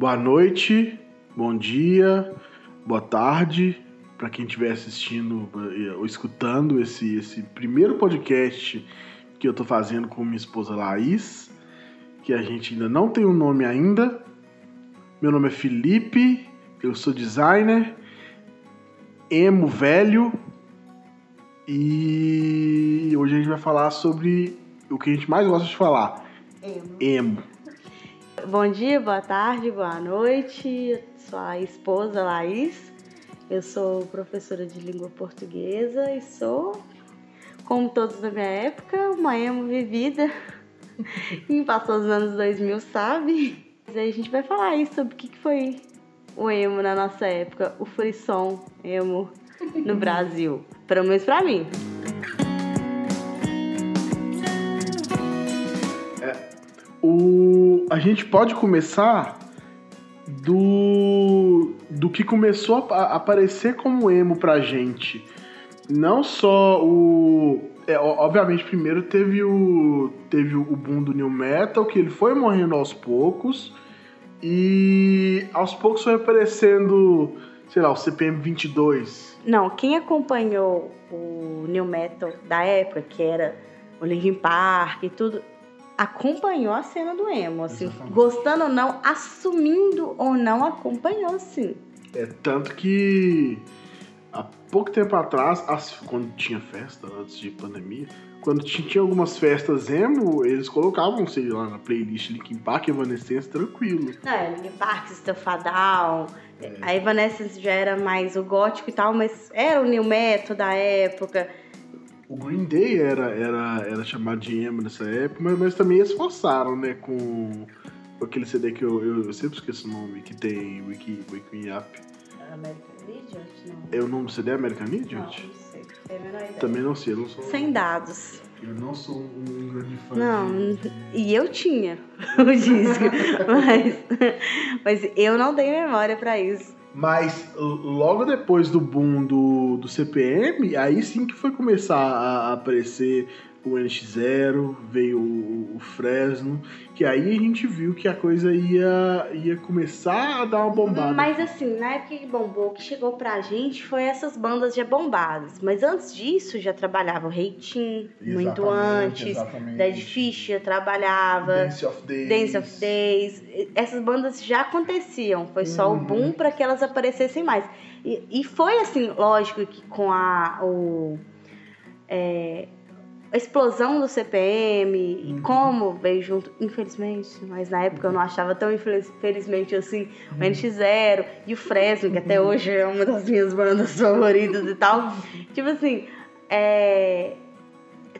Boa noite, bom dia, boa tarde para quem estiver assistindo eh, ou escutando esse, esse primeiro podcast que eu tô fazendo com minha esposa Laís, que a gente ainda não tem um nome ainda. Meu nome é Felipe, eu sou designer, emo velho e hoje a gente vai falar sobre o que a gente mais gosta de falar. Emo. Emo. Bom dia, boa tarde, boa noite. Sou a esposa Laís. Eu sou professora de língua portuguesa e sou, como todos da minha época, uma emo vivida. Quem passou os anos 2000 sabe. Aí a gente vai falar aí sobre o que foi o emo na nossa época, o frisson emo no Brasil. Pelo menos pra mim. O, a gente pode começar do, do que começou a, aparecer como emo pra gente. Não só o. é, obviamente, primeiro teve o. Teve o boom do New Metal, que ele foi morrendo aos poucos. E aos poucos foi aparecendo, sei lá, o CPM 22. Não, quem acompanhou o new metal da época, que era o Linkin Park e tudo, acompanhou a cena do emo, assim, Exatamente. gostando ou não, assumindo ou não, acompanhou sim. É tanto que há pouco tempo atrás, as- quando tinha festa, antes de pandemia, quando ti- tinha algumas festas emo, eles colocavam, sei lá, na playlist Linkin Park Evanescence tranquilo. Não, é Linkin Park, Stuffadal, a Evanescence já era mais o gótico e tal, mas era o new metal da época. O Green Day era, era, era chamado de emo nessa época, mas, mas também eles forçaram, né, com, com aquele CD que eu, eu, eu sempre esqueço o nome, que tem Wiki, Wake Me Up. American Idiot? Não. É o nome do CD American Não, Idiot? não sei. Tenho a menor ideia. Também não sei, eu não sou, Sem dados. eu não sou um grande fã Não, de- e eu tinha o disco, mas, mas eu não tenho memória pra isso. Mas logo depois do boom do, do CPM, aí sim que foi começar a aparecer o NX0, veio o, Fresno, que aí a gente viu que a coisa ia, ia começar a dar uma bombada. Mas assim, na época que bombou, o que chegou pra gente foi essas bandas já bombadas. Mas antes disso já trabalhava o Reitinho, muito antes. exatamente. Dead Fish já trabalhava. Dance of Days. Dance of Days, essas bandas já aconteciam, foi só Uhum. o boom para que elas aparecessem mais. E, e foi assim, lógico que com a, o, é, a explosão do CPM, e Uhum. como veio junto, infelizmente, mas na época eu não achava tão infeliz- felizmente assim, o NX0 e o Fresno, que até hoje é uma das minhas bandas favoritas e tal. Tipo assim, é,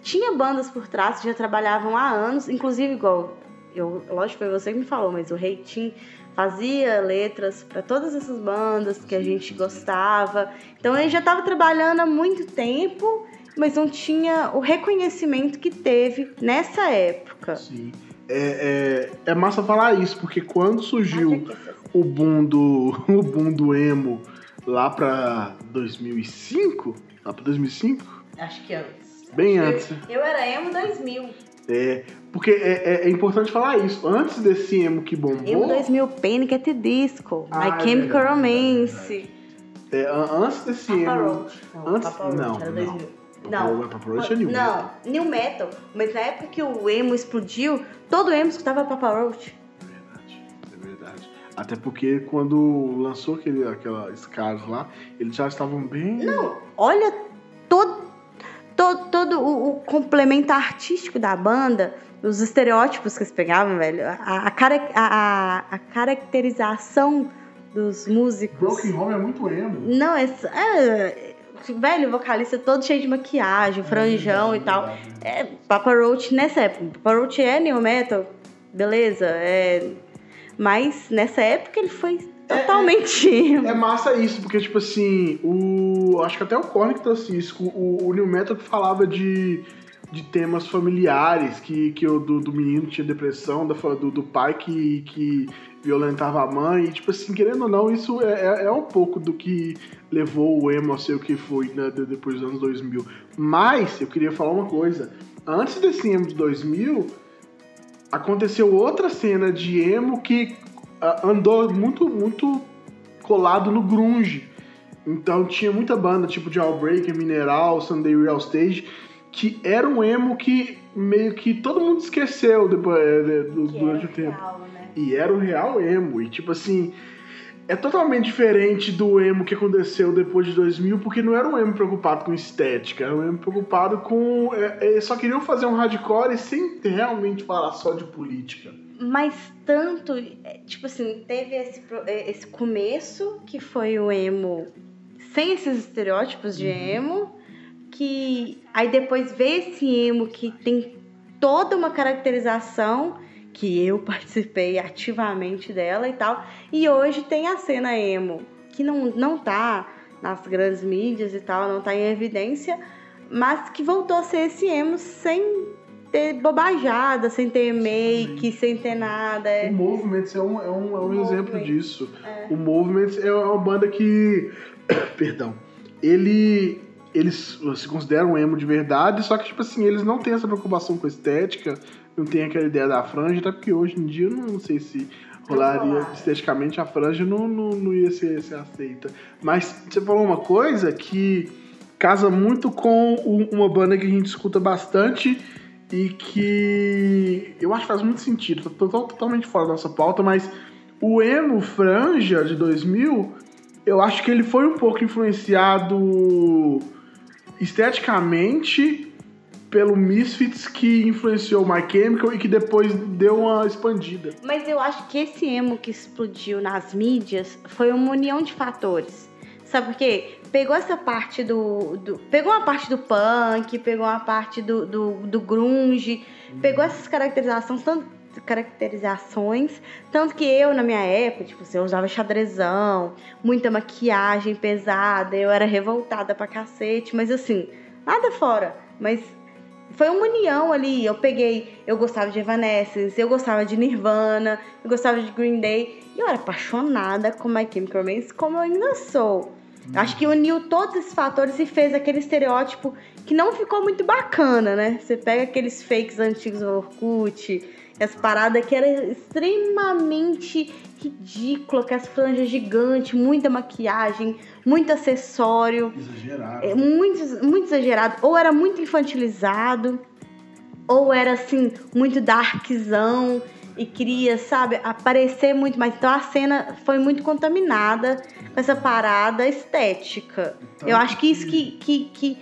tinha bandas por trás que já trabalhavam há anos, inclusive igual eu, lógico foi você que me falou, mas o Reitinho fazia letras para todas essas bandas que a gente gostava. Então ele já estava trabalhando há muito tempo, mas não tinha o reconhecimento que teve nessa época. Sim. É, é, é massa falar isso, porque quando surgiu Acho o boom do, o boom do emo lá pra 2005, lá pra 2005, Acho que antes. bem Eu- antes. Eu era emo 2000. É, porque é, é- é importante falar isso. Antes desse emo que bombou, Emo 2000, Panic! at the Disco, Ah, My é Chemical verdade, Romance, é, an- antes desse Papa emo. Roach. Não, antes- Papa Roach não, era não. 2000. Não, Roach- Papa Roach é new não, New Metal. Mas na época que o emo explodiu, todo emo escutava Papa Roach. É verdade, é verdade. Até porque quando lançou aquele, aquela Scars lá, eles já estavam bem. Não, olha todo, todo, todo o, o complemento artístico da banda, os estereótipos que eles pegavam, velho, a, a- a- a caracterização dos músicos. Broken Home é muito emo. Não, é, é. Velho, vocalista todo cheio de maquiagem, franjão e tal. É, Papa Roach nessa época. Papa Roach é new metal, beleza, é. Mas nessa época ele foi totalmente. É massa isso, porque, tipo assim, o. Acho que até o Korn que trouxe isso. O, o New Metal que falava de, de temas familiares, que, que o do, do menino tinha depressão, da, do, do pai que, que violentava a mãe. E, tipo assim, querendo ou não, isso é, é, é um pouco do que levou o emo a ser o que foi né, de- depois dos anos 2000. Mas, eu queria falar uma coisa. Antes desse emo de 2000, aconteceu outra cena de emo que ah, andou muito, muito colado no grunge. Então tinha muita banda, tipo de Mineral, Sunday Real Stage, que era um emo que meio que todo mundo esqueceu depois, é, do, durante o tempo. Real, né? E era o real emo. E tipo assim, é totalmente diferente do emo que aconteceu depois de 2000, porque não era um emo preocupado com estética, era um emo preocupado com. É, é, só queriam fazer um hardcore sem realmente falar só de política. Mas tanto, é, tipo assim, teve esse, é, esse começo que foi o emo sem esses estereótipos de emo, que aí depois veio esse emo que tem toda uma caracterização que eu participei ativamente dela e tal, e hoje tem a cena emo que não, não tá nas grandes mídias e tal, não tá em evidência, mas que voltou a ser esse emo sem ter bobajada, sem ter make, sem ter nada. O É, Movements é um, é um, é um O exemplo disso. O Movements é uma banda que. Perdão. Ele. Eles se consideram emo de verdade, só que, tipo assim, eles não têm essa preocupação com estética, não tem aquela ideia da franja, até porque hoje em dia eu não sei se rolaria rolar. esteticamente a franja não, não, não ia ser, ser aceita. Mas você falou uma coisa que casa muito com uma banda que a gente escuta bastante e que eu acho que faz muito sentido. Tô, tô totalmente fora da nossa pauta, mas o emo franja de 2000, eu acho que ele foi um pouco influenciado esteticamente pelo Misfits que influenciou My Chemical e que depois deu uma expandida. Mas eu acho que esse emo que explodiu nas mídias foi uma união de fatores. Sabe por quê? Pegou essa parte do. do- pegou uma parte do punk, pegou uma parte do, do, do grunge, pegou essas caracterizações, tanto, caracterizações, tanto que eu, na minha época, tipo assim, eu usava xadrezão, muita maquiagem pesada, eu era revoltada pra cacete, mas assim, nada fora. Mas foi uma união ali. Eu peguei, eu gostava de Evanescence, eu gostava de Nirvana, eu gostava de Green Day. E eu era apaixonada com My Chemical Romance, como eu ainda sou. Acho que uniu todos esses fatores e fez aquele estereótipo que não ficou muito bacana, né? Você pega aqueles fakes antigos do Orkut, as paradas que era extremamente ridículo, com as franjas gigantes, muita maquiagem, muito acessório Exagerado. é muito, muito exagerado. Ou era muito infantilizado, ou era assim, muito darkzão e queria, sabe, aparecer muito mais. Então a cena foi muito contaminada com essa parada estética. Eu acho que isso que, que, que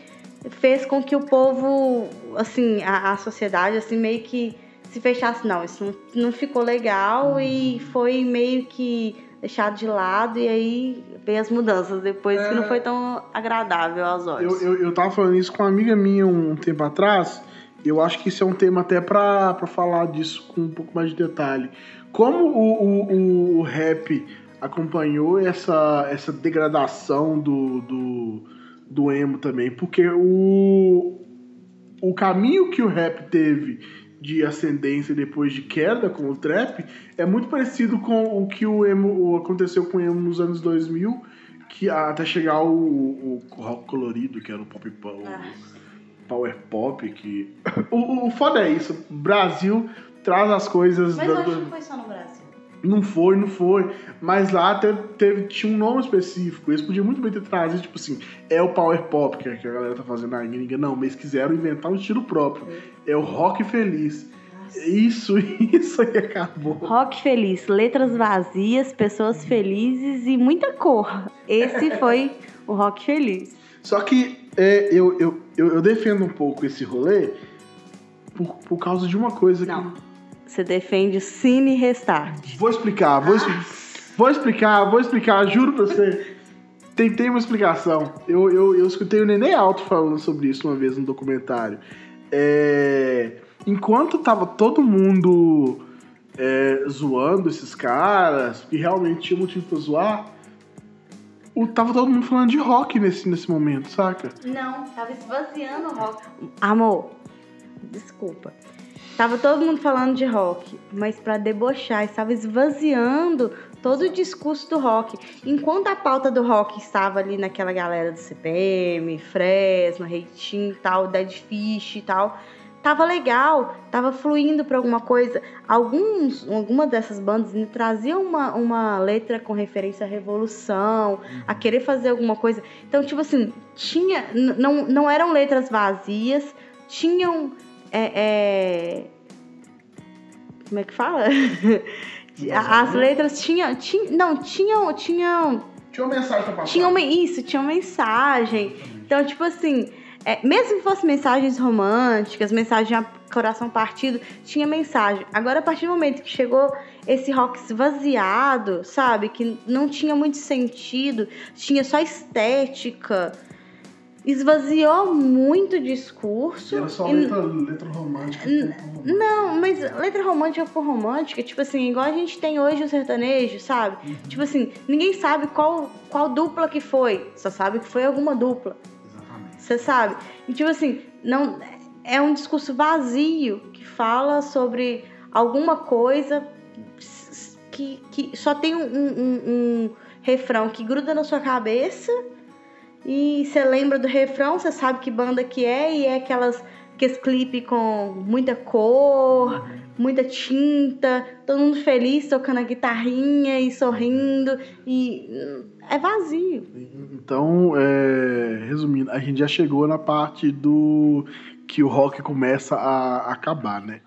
fez com que o povo, assim, a, a sociedade, assim, meio que se fechasse. Não, isso não, não ficou legal e foi meio que deixado de lado e aí veio as mudanças depois que não foi tão agradável aos Eu, olhos. eu, eu tava falando isso com uma amiga minha um tempo atrás. Eu acho que isso é um tema até pra, pra falar disso com um pouco mais de detalhe. Como o, o, o rap acompanhou essa, essa degradação do, do, do emo também. Porque o, o caminho que o rap teve de ascendência depois de queda com o trap é muito parecido com o que o emo o aconteceu com o emo nos anos 2000, que até chegar o, o, rock colorido, que era o pop pop, Ah. power pop, que o, o- o foda é isso, o Brasil traz as coisas Mas da- eu acho que foi só no Brasil. Não foi, não foi. Mas lá teve, teve- tinha um nome específico. Eles podiam muito bem ter trazido, tipo assim, é o Power Pop que, que a galera tá fazendo na gringa. Não, mas quiseram inventar um estilo próprio. É o rock feliz. Isso, isso aí acabou. Rock feliz, letras vazias, pessoas felizes e muita cor. Esse foi o rock feliz. Só que é, eu, eu, eu, eu defendo um pouco esse rolê por, por causa de uma coisa Não. que. Você defende o Cine Restart. Vou explicar, vou, es- vou explicar, vou explicar, juro pra você. Tem, tem uma explicação. Eu, eu, eu escutei o Nenê Alto falando sobre isso uma vez no documentário. É, enquanto tava todo mundo é, zoando esses caras, que realmente tinha motivo pra zoar, o, tava todo mundo falando de rock nesse, nesse momento, saca? Não, tava esvaziando o rock. Amor, desculpa. Tava todo mundo falando de rock, mas pra debochar, estava esvaziando todo o discurso do rock. Enquanto a pauta do rock estava ali naquela galera do CPM, Fresno, Reitinho e tal, Dead Fish e tal, tava legal, tava fluindo para alguma coisa. Alguns, alguma dessas bandas traziam uma, uma letra com referência à revolução, a querer fazer alguma coisa. Então, tipo assim, tinha, não, não eram letras vazias, tinham é, é, como é que fala? As letras tinham, tinha, não, tinham, tinham tinha uma mensagem pra passar. Tinha uma, isso, tinha uma mensagem. Então, tipo assim, é, mesmo que fosse mensagens românticas, mensagem a coração partido, tinha mensagem. Agora, a partir do momento que chegou esse rock esvaziado, sabe? Que não tinha muito sentido, tinha só estética esvaziou muito o discurso. Era só letra, letra romântica. Não, mas letra romântica por romântica, tipo assim, igual a gente tem hoje o sertanejo, sabe? Uhum. Tipo assim, ninguém sabe qual, qual dupla que foi, só sabe que foi alguma dupla. Exatamente. Você sabe? E tipo assim, não é um discurso vazio que fala sobre alguma coisa que, que só tem um, um, um refrão que gruda na sua cabeça e você lembra do refrão, você sabe que banda que é, e é aquelas aqueles clipe com muita cor, muita tinta, todo mundo feliz tocando a guitarrinha e sorrindo e é vazio. Então, é, resumindo, a gente já chegou na parte do que o rock começa a acabar, né?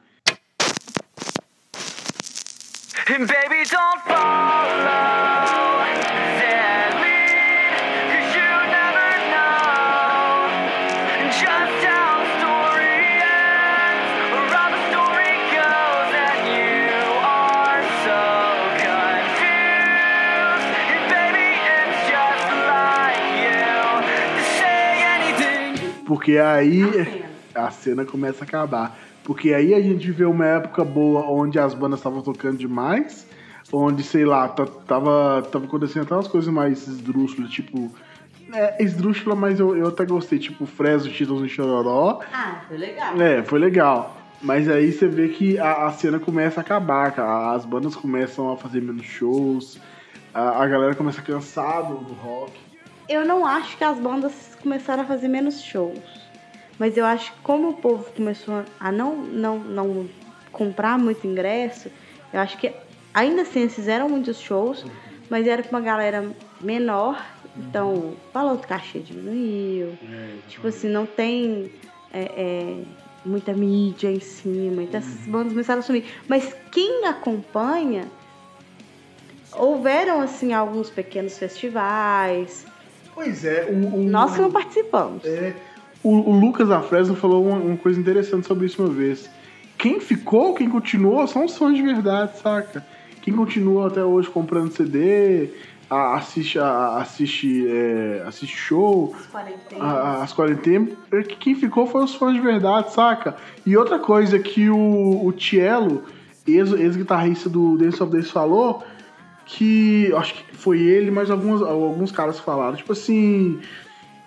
Baby, don't follow. Porque aí a cena. a cena começa a acabar. Porque aí a gente vê uma época boa onde as bandas estavam tocando demais, onde, sei lá, tava, tava acontecendo até umas coisas mais esdrúxulas, tipo. É, esdrúxula, mas eu, eu até gostei, tipo Fresno, Títulos e Chororó. Ah, foi legal. É, foi legal. Mas aí você vê que a, a cena começa a acabar, cara. As bandas começam a fazer menos shows, a, a galera começa a cansar do, do rock. Eu não acho que as bandas começaram a fazer menos shows. Mas eu acho que como o povo começou a não, não, não comprar muito ingresso, eu acho que ainda assim eles fizeram muitos shows, mas era com uma galera menor, então o valor do cachê diminuiu. É, tipo assim, não tem é, é, muita mídia em cima, então essas uhum. bandas começaram a sumir. Mas quem acompanha, houveram assim alguns pequenos festivais, Pois é. O, o Nós que não participamos. É, o, o Lucas da Fresno falou uma, uma, coisa interessante sobre isso uma vez. Quem ficou, quem continuou, são os fãs de verdade, saca? Quem continua até hoje comprando CD, a, assiste, a, assiste, é, assiste show, as quarentenas. É quem ficou foi os fãs de verdade, saca? E outra coisa que o, o Cielo, ex-guitarrista ex do Dance of Days, falou que acho que foi ele, mas alguns, alguns caras falaram, tipo assim,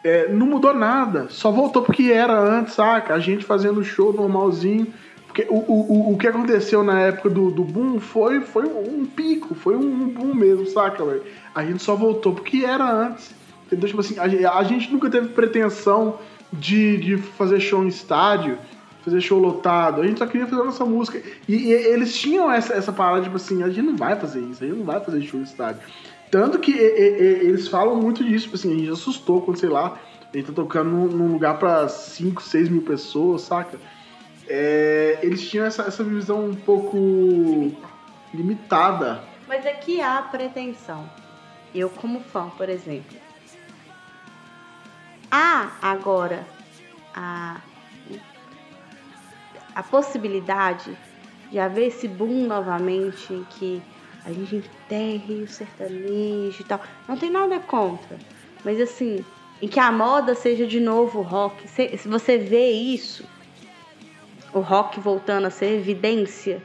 é, não mudou nada, só voltou porque era antes, saca? A gente fazendo show normalzinho. Porque o, o, o que aconteceu na época do, do boom foi, foi um pico, foi um boom mesmo, saca, velho? A gente só voltou porque era antes. Entendeu? Tipo assim, a, a gente nunca teve pretensão de, de fazer show em estádio fazer show lotado, a gente só queria fazer a nossa música. E, e, eles tinham essa, essa parada, tipo assim, a gente não vai fazer isso, a gente não vai fazer show no estádio. Tanto que e, eles falam muito disso, tipo assim, a gente assustou quando, sei lá, a gente tá tocando num, lugar pra 5, 6 mil pessoas, saca? É, eles tinham essa, essa visão um pouco limitada. Mas aqui há pretensão. Eu, como fã, por exemplo. Há agora a a possibilidade de haver esse boom novamente em que a gente enterre o sertanejo e tal. Não tem nada contra. Mas assim, em que a moda seja de novo o rock. Se, você vê isso, o rock voltando a ser evidência.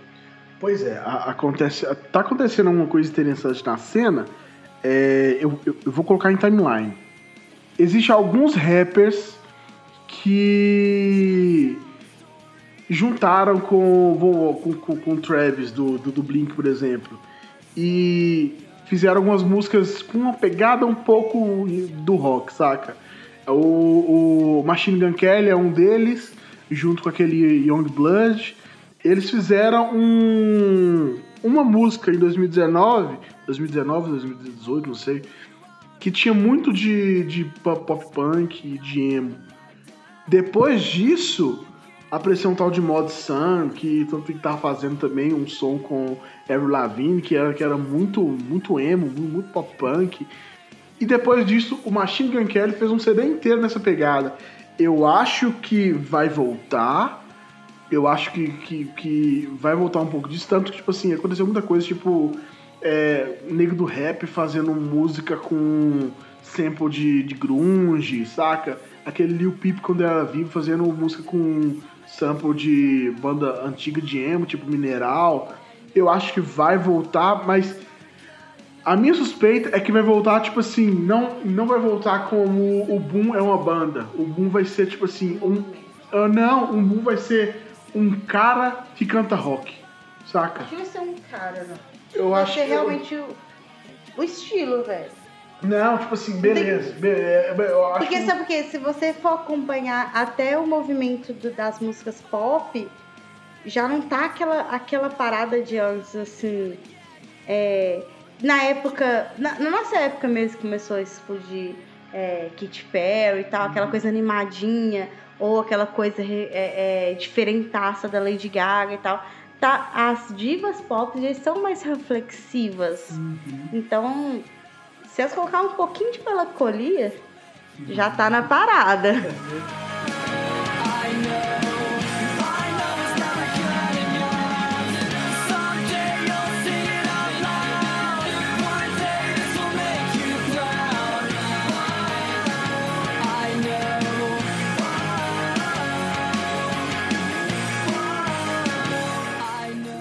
Pois é, acontece, tá acontecendo uma coisa interessante na cena. É, eu, eu, eu vou colocar em timeline. Existem alguns rappers que juntaram com, com, com, com Travis do, do, do, Blink, por exemplo, e fizeram algumas músicas com uma pegada um pouco do rock, saca? O, o Machine Gun Kelly é um deles, junto com aquele Young Blood, eles fizeram um, uma música em 2019, 2019, 2018, não sei, que tinha muito de, de pop punk e de emo. Depois disso, apareceu um tal de Mod Sun, que tanto que tava fazendo também um som com Avril Lavigne, que era, que era muito, muito emo, muito pop punk. E depois disso, o Machine Gun Kelly fez um CD inteiro nessa pegada. Eu acho que vai voltar. Eu acho que, que, que vai voltar um pouco disso. Tanto que, tipo assim, aconteceu muita coisa, tipo, é, negro do rap fazendo música com sample de, de grunge, saca? Aquele Lil Peep quando era vivo fazendo música com sample de banda antiga de emo, tipo Mineral. Eu acho que vai voltar, mas a minha suspeita é que vai voltar, tipo assim, não, não vai voltar como o Boom é uma banda. O Boom vai ser, tipo assim, um. Uh, não, o Boom vai ser um cara que canta rock. Saca? Acho que vai ser um cara, não. Eu vai acho ser que- realmente o, o estilo, velho. Não, tipo assim, beleza. be- é, Eu acho Porque que- sabe o que? Se você for acompanhar até o movimento do- das músicas pop, já não tá aquela, aquela parada de antes, assim. é, na época. Na, na nossa época mesmo que começou a explodir é, Katy Perry e tal, aquela coisa animadinha, ou aquela coisa é, é, diferentaça da Lady Gaga e tal. Tá, as divas pop já são mais reflexivas. Então, se elas colocar um pouquinho de melancolia, já tá na parada.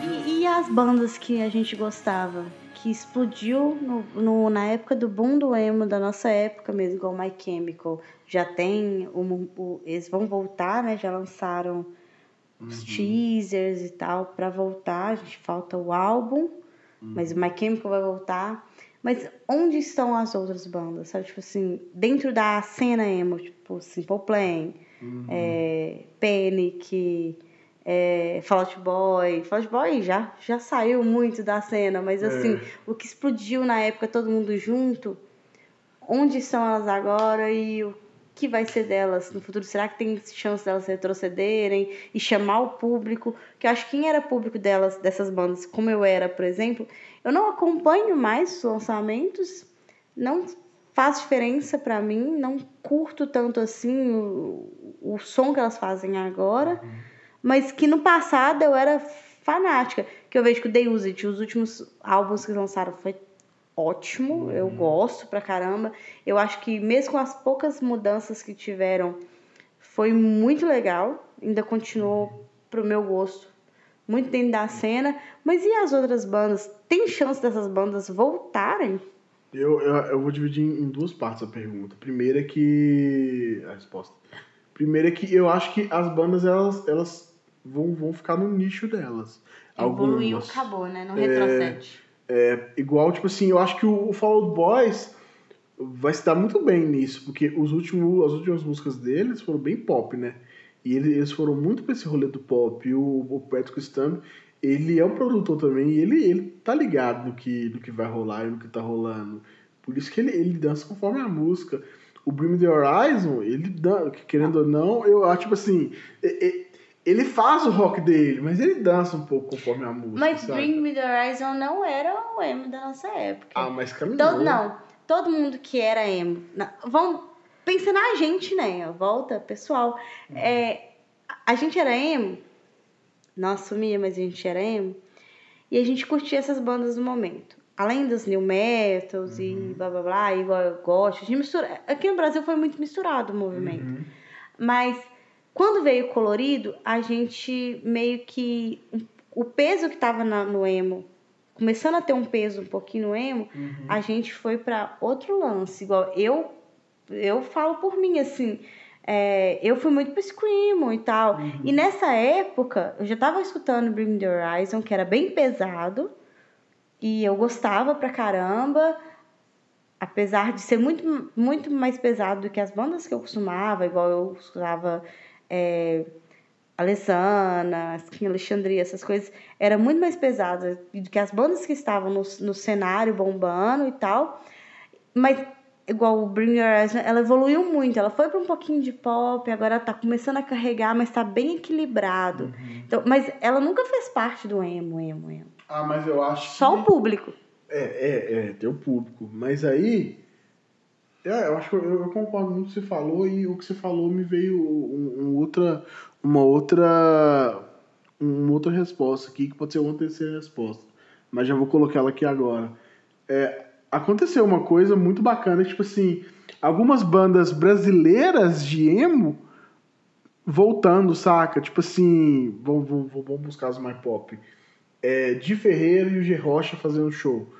E, e as bandas que a gente gostava? Que explodiu no, no- na época do boom do emo, da nossa época mesmo, igual My Chemical. Já tem, o, o- eles vão voltar, né? Já lançaram os teasers e tal pra voltar. A gente falta o álbum, mas o My Chemical vai voltar. Mas onde estão as outras bandas? Sabe? Tipo assim, dentro da cena emo, tipo Simple Plan, é, Panic, é, Fall Out Boy. Fall Out Boy já, já saiu muito da cena, mas assim, o que explodiu na época, todo mundo junto, onde estão elas agora e o que vai ser delas no futuro? Será que tem chance delas retrocederem e chamar o público? Que eu acho que quem era público delas, dessas bandas, como eu era, por exemplo, eu não acompanho mais os lançamentos, não faz diferença pra mim, não curto tanto assim o, o som que elas fazem agora, mas que no passado eu era fanática, que eu vejo que o The Used, os últimos álbuns que lançaram foi ótimo, eu gosto pra caramba. Eu acho que mesmo com as poucas mudanças que tiveram, foi muito legal, ainda continuou pro meu gosto, muito dentro da cena. Mas e as outras bandas? Tem chance dessas bandas voltarem? Eu, eu, eu vou dividir em duas partes a pergunta. Primeira é que. A resposta. Primeira é que eu acho que as bandas elas, elas vão, vão ficar no nicho delas. Evoluiu, Algumas. acabou, né? Não retrocede. É, igual, tipo assim, eu acho que o, o Fall Out Boys vai se dar muito bem nisso, porque os últimos, as últimas músicas deles foram bem pop, né? E eles, eles foram muito pra esse rolê do pop. E o, o Patrick Stump, ele é um produtor também, e ele, ele tá ligado no que, no que vai rolar e no que tá rolando. Por isso que ele, ele dança conforme a música. O Bring Me The Horizon, ele dança, querendo ou não, eu acho, tipo assim... ele faz o rock dele, mas ele dança um pouco conforme a música. Mas saca? Bring Me The Horizon não era o emo da nossa época. Ah, mas caminhou. Todo, não, todo mundo que era emo. na- Vamos pensar na gente, né? Volta, pessoal. É, a gente era emo, não assumia, mas a gente era emo. E a gente curtia essas bandas do momento. Além dos new metals e blá blá blá, igual eu gosto. A gente mistura... Aqui no Brasil foi muito misturado o movimento. Uhum. Mas quando veio o colorido, a gente meio que. O peso que tava na- no emo, começando a ter um peso um pouquinho no emo, a gente foi para outro lance. Igual eu, eu falo por mim, assim. é, eu fui muito pro Screamo e tal. E nessa época, eu já tava escutando Bring The Horizon, que era bem pesado. E eu gostava pra caramba. Apesar de ser muito, muito mais pesado do que as bandas que eu costumava, igual eu escutava é, Alessana, Skin Alexandria, essas coisas, era muito mais pesada do que as bandas que estavam no, no cenário bombando e tal. Mas, igual o Bring Your Eyes, ela evoluiu muito. Ela foi para um pouquinho de pop, agora ela tá começando a carregar, mas tá bem equilibrado. Uhum. Então, mas ela nunca fez parte do emo, emo, emo. Ah, mas eu acho Só que... o público. É, é, é, tem o público. Mas aí. É, eu acho que eu, eu concordo muito com o que você falou e o que você falou me veio um, um outra, uma outra. Uma outra resposta aqui, que pode ser uma terceira resposta. Mas já vou colocar ela aqui agora. É, aconteceu uma coisa muito bacana, tipo assim, algumas bandas brasileiras de emo voltando, saca? Tipo assim, vamos, vamos, vamos buscar os mais pop. É, Ferreira e o G. Rocha fazendo show.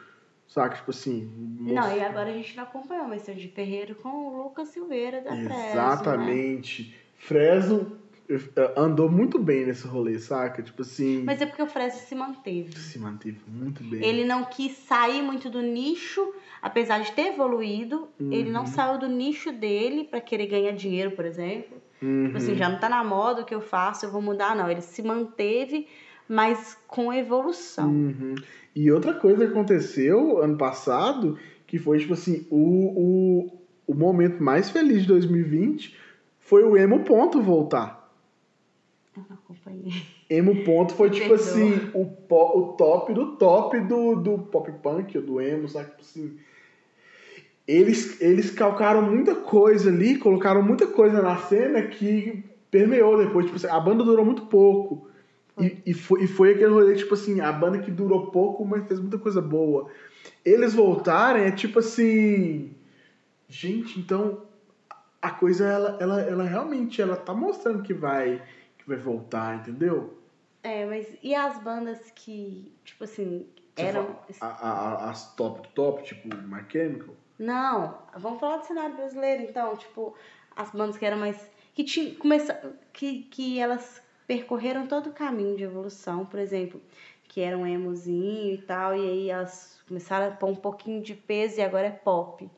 Saca? Tipo assim. Não, e agora a gente não acompanhou o Mestre de Ferreiro com o Lucas Silveira da Fresno, né? Exatamente. Fresno eh, andou muito bem nesse rolê, saca? Tipo assim. Mas é porque o Fresno se manteve. Se manteve muito bem. Ele não quis sair muito do nicho, apesar de ter evoluído, ele não Uhum. saiu do nicho dele pra querer ganhar dinheiro, por exemplo. Uhum. Tipo assim, já não tá na moda o que eu faço, eu vou mudar, não. Ele se manteve, mas com evolução. Uhum. E outra coisa que aconteceu ano passado, que foi, tipo assim, o, o, o momento mais feliz de 2020 foi o Emo Ponto voltar. Eu não acompanhei. Emo Ponto foi, tipo Perdoa. assim, o, po- o top do top do, do pop punk, do emo, sabe? Tipo assim, eles, eles calcaram muita coisa ali, colocaram muita coisa na cena que permeou depois. Tipo assim, a banda durou muito pouco. E, e, foi, e foi aquele rolê, tipo assim, a banda que durou pouco, mas fez muita coisa boa. Eles voltarem é tipo assim. Gente, então a coisa, ela, ela, ela realmente ela tá mostrando que vai, que vai voltar, entendeu? É, mas e as bandas que, tipo assim, Você eram. A, a- a- as top top, tipo My Chemical. Não, vamos falar do cenário brasileiro, então, tipo, as bandas que eram mais. que tinham. Começa, que, que elas percorreram todo o caminho de evolução, por exemplo, que eram emozinho e tal, e aí elas começaram a pôr um pouquinho de peso e agora é pop.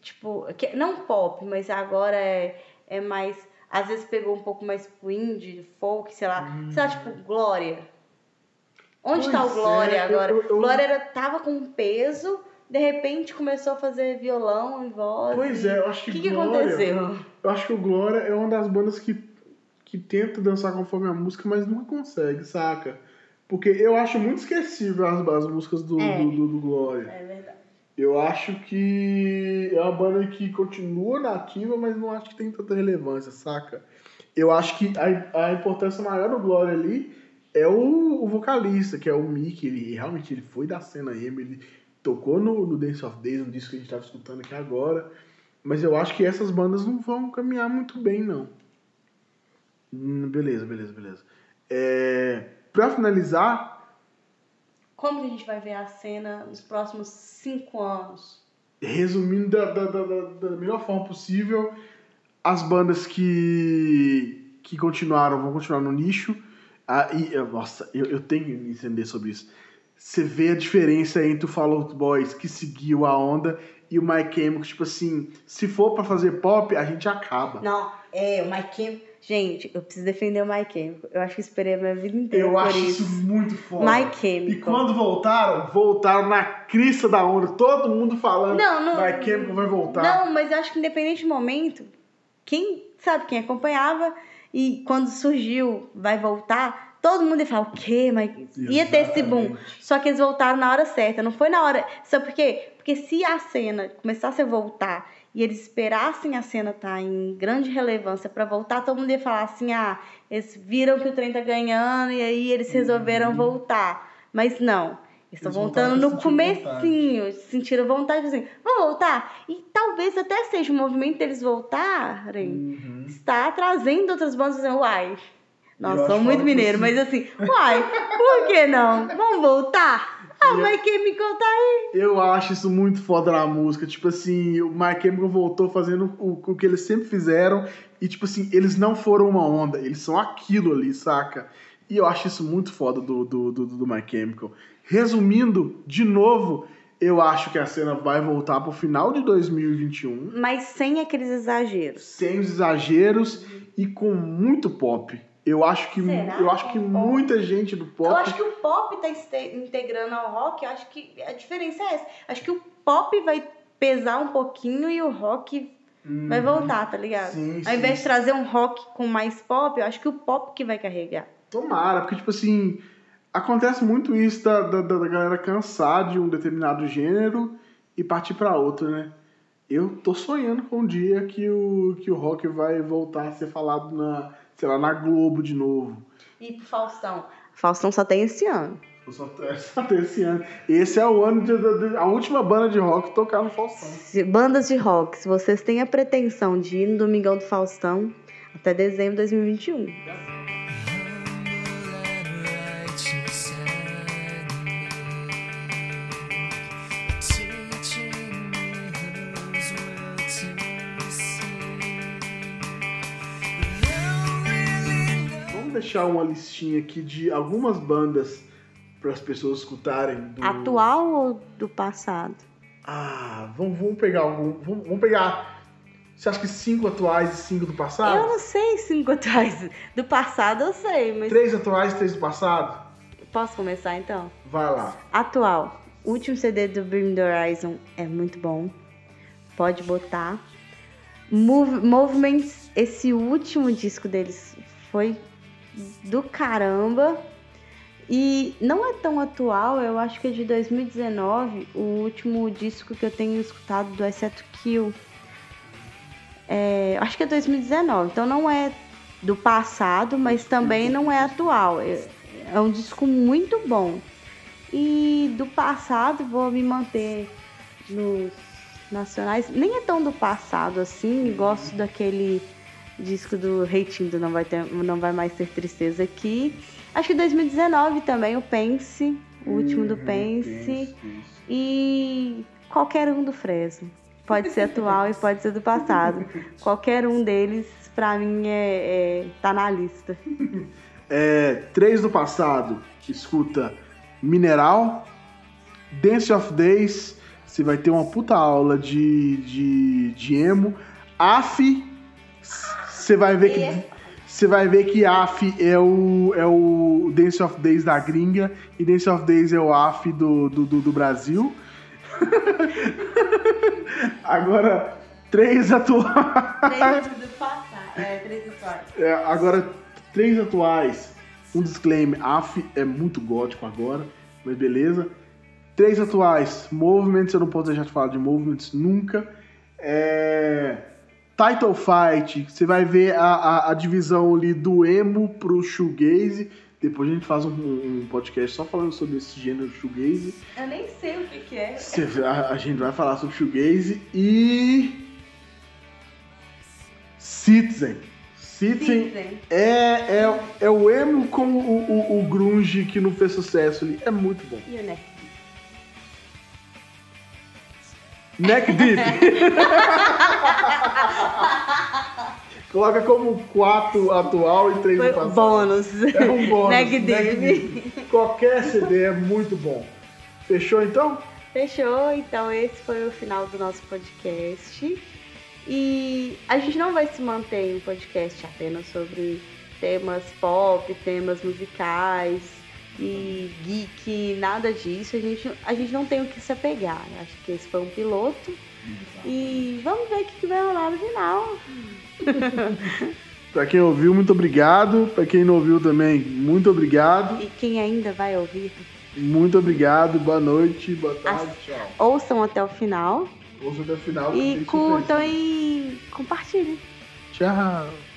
Tipo, que- não pop, mas agora é, é mais. Às vezes pegou um pouco mais pro indie, folk, sei lá. Sei lá, tipo, Glória. Onde tá o Pois é, Glória eu- agora? eu- eu- Glória era, tava com peso, de repente começou a fazer violão e voz. Pois e- é, eu acho que O que, que aconteceu? Eu acho que o Glória é uma das bandas que, que tenta dançar conforme a música, mas não consegue, saca? Porque eu acho muito esquecível as, as músicas do, É. do, do- do Glória. É verdade. Eu acho que é uma banda que continua nativa, mas não acho que tem tanta relevância, saca? Eu acho que a, a importância maior do Glória ali é o, o vocalista, que é o Mick. Ele realmente ele foi da cena emo, ele tocou no, no Dance of Days, um disco que a gente tava escutando aqui agora. Mas eu acho que essas bandas não vão caminhar muito bem, não. Hum, beleza, beleza, beleza. É, pra finalizar, Como que a gente vai ver a cena nos próximos cinco anos? resumindo da, da, da, da- melhor forma possível, as bandas que, que continuaram vão continuar no nicho. Ah, e, nossa, eu, eu tenho que me entender sobre isso. Você vê a diferença entre o Fall Out Boys, que seguiu a onda, e o My Chemical, tipo assim, se for pra fazer pop, a gente acaba. Não, é, o My Chemical. Gente, eu preciso defender o My Chemical. Eu acho que esperei a minha vida inteira Eu por acho isso. isso muito foda. My E Chemical. quando voltaram, voltaram na crista da onda, todo mundo falando, Não, não. My Chemical vai voltar. Não, mas eu acho que independente do momento, quem sabe, quem acompanhava e quando surgiu vai voltar, todo mundo ia falar o quê? Mas ia ter esse boom. Só que eles voltaram na hora certa, não foi na hora. Sabe por quê? Porque se a cena começasse a voltar e eles esperassem a cena estar em grande relevância pra voltar, todo mundo ia falar assim: ah, eles viram que o trem tá ganhando e aí eles resolveram voltar. Mas não. Eles estão voltando no comecinho, sentiram vontade, assim, vamos voltar? E talvez até seja o movimento deles voltarem, Uhum. está trazendo outras bandas assim, uai. Nossa, sou muito mineiro, mas assim, uai, por que não? Vamos voltar? Ah, mas quem me conta aí? Eu acho isso muito foda na música. Tipo assim, o My Chemical voltou fazendo o, o que eles sempre fizeram. E, tipo assim, eles não foram uma onda. Eles são aquilo ali, saca? E eu acho isso muito foda do, do, do, do My Chemical. Resumindo, de novo, eu acho que a cena vai voltar pro final de 2021. Mas sem aqueles exageros. Sem os exageros e com muito pop. Eu acho que, Será eu acho que o muita gente do pop. Eu acho que o pop tá integrando ao rock, eu acho que a diferença é essa. Acho que o pop vai pesar um pouquinho e o rock vai voltar, tá ligado? Uhum. Sim, Ao sim. invés de trazer um rock com mais pop, eu acho que o pop que vai carregar. Tomara, porque, tipo assim, acontece muito isso da, da, da galera cansar de um determinado gênero e partir pra outro, né? Eu tô sonhando com um dia que o, que o rock vai voltar a ser falado na, sei lá, na Globo de novo. E pro Faustão? Faustão só tem esse ano. Só, só tenho esse ano. Esse é o ano de, de- de- a última banda de rock tocar no Faustão. Se- Bandas de rock, se vocês têm a pretensão de ir no Domingão do Faustão, até dezembro de 2021. Vamos deixar uma listinha aqui de algumas bandas para as pessoas escutarem. do- Atual ou do passado? Ah, vamos, vamos pegar algum. Vamos, vamos pegar. Você acha que cinco atuais e cinco do passado? Eu não sei cinco atuais. Do passado eu sei, mas. Três atuais e três do passado? Posso começar então? Vai lá. Atual. O último CD do Bring the Horizon é muito bom. Pode botar. Move, Movements, esse último disco deles foi do caramba. E não é tão atual, eu acho que é de 2019, o último disco que eu tenho escutado do Exceto Kill. É, acho que é 2019, então não é do passado, mas também não é atual. É, é um disco muito bom. E do passado, vou me manter nos nacionais. Nem é tão do passado assim, gosto daquele disco do Reitinho Não Vai, ter, Não Vai Mais Ter Tristeza aqui. Acho que 2019 também, o Pense, o último do Uhum, Pense. E qualquer um do Fresno. Pode ser atual e pode ser do passado. Qualquer um deles, pra mim, é, é- tá na lista. É, três do passado, escuta Mineral, Dance of Days, você vai ter uma puta aula de, de, de emo. AF, você vai ver que. Você vai ver que AF é o, é o Dance of Days da gringa e Dance of Days é o AF do, do, do, do Brasil. Agora, três atuais. Três do passado. É, três atuais. É, agora, três atuais. Um disclaimer, AF é muito gótico agora, mas beleza. Três atuais, Movements, eu não posso deixar de falar de Movements nunca. É, Title Fight, você vai ver a, a, a divisão ali do emo pro shoegaze. Depois a gente faz um, um podcast só falando sobre esse gênero shoegaze. Eu nem sei o que, que é. Você- A, a gente vai falar sobre shoegaze e... Citizen. Citizen Citizen. é, é, é o emo com o, o, o grunge que não fez sucesso ali. É muito bom. E o Neck? Neck Deep. Coloca como 4 atual e 3 Foi no passado. bônus. É um bônus. Neck. Deep. Qualquer CD é muito bom. Fechou então? Fechou, então esse foi o final do nosso podcast. E a gente não vai se manter em um podcast apenas sobre temas pop, temas musicais e geek, nada disso. A gente, a gente não tem o que se apegar. Acho que esse foi um piloto. E vamos ver o que vai rolar no final. Pra quem ouviu, muito obrigado. Pra quem não ouviu também, muito obrigado. E quem ainda vai ouvir, Muito obrigado. Boa noite, boa tarde, tchau. ouçam até o final Ouça até o final. e curtam e compartilhem. Tchau.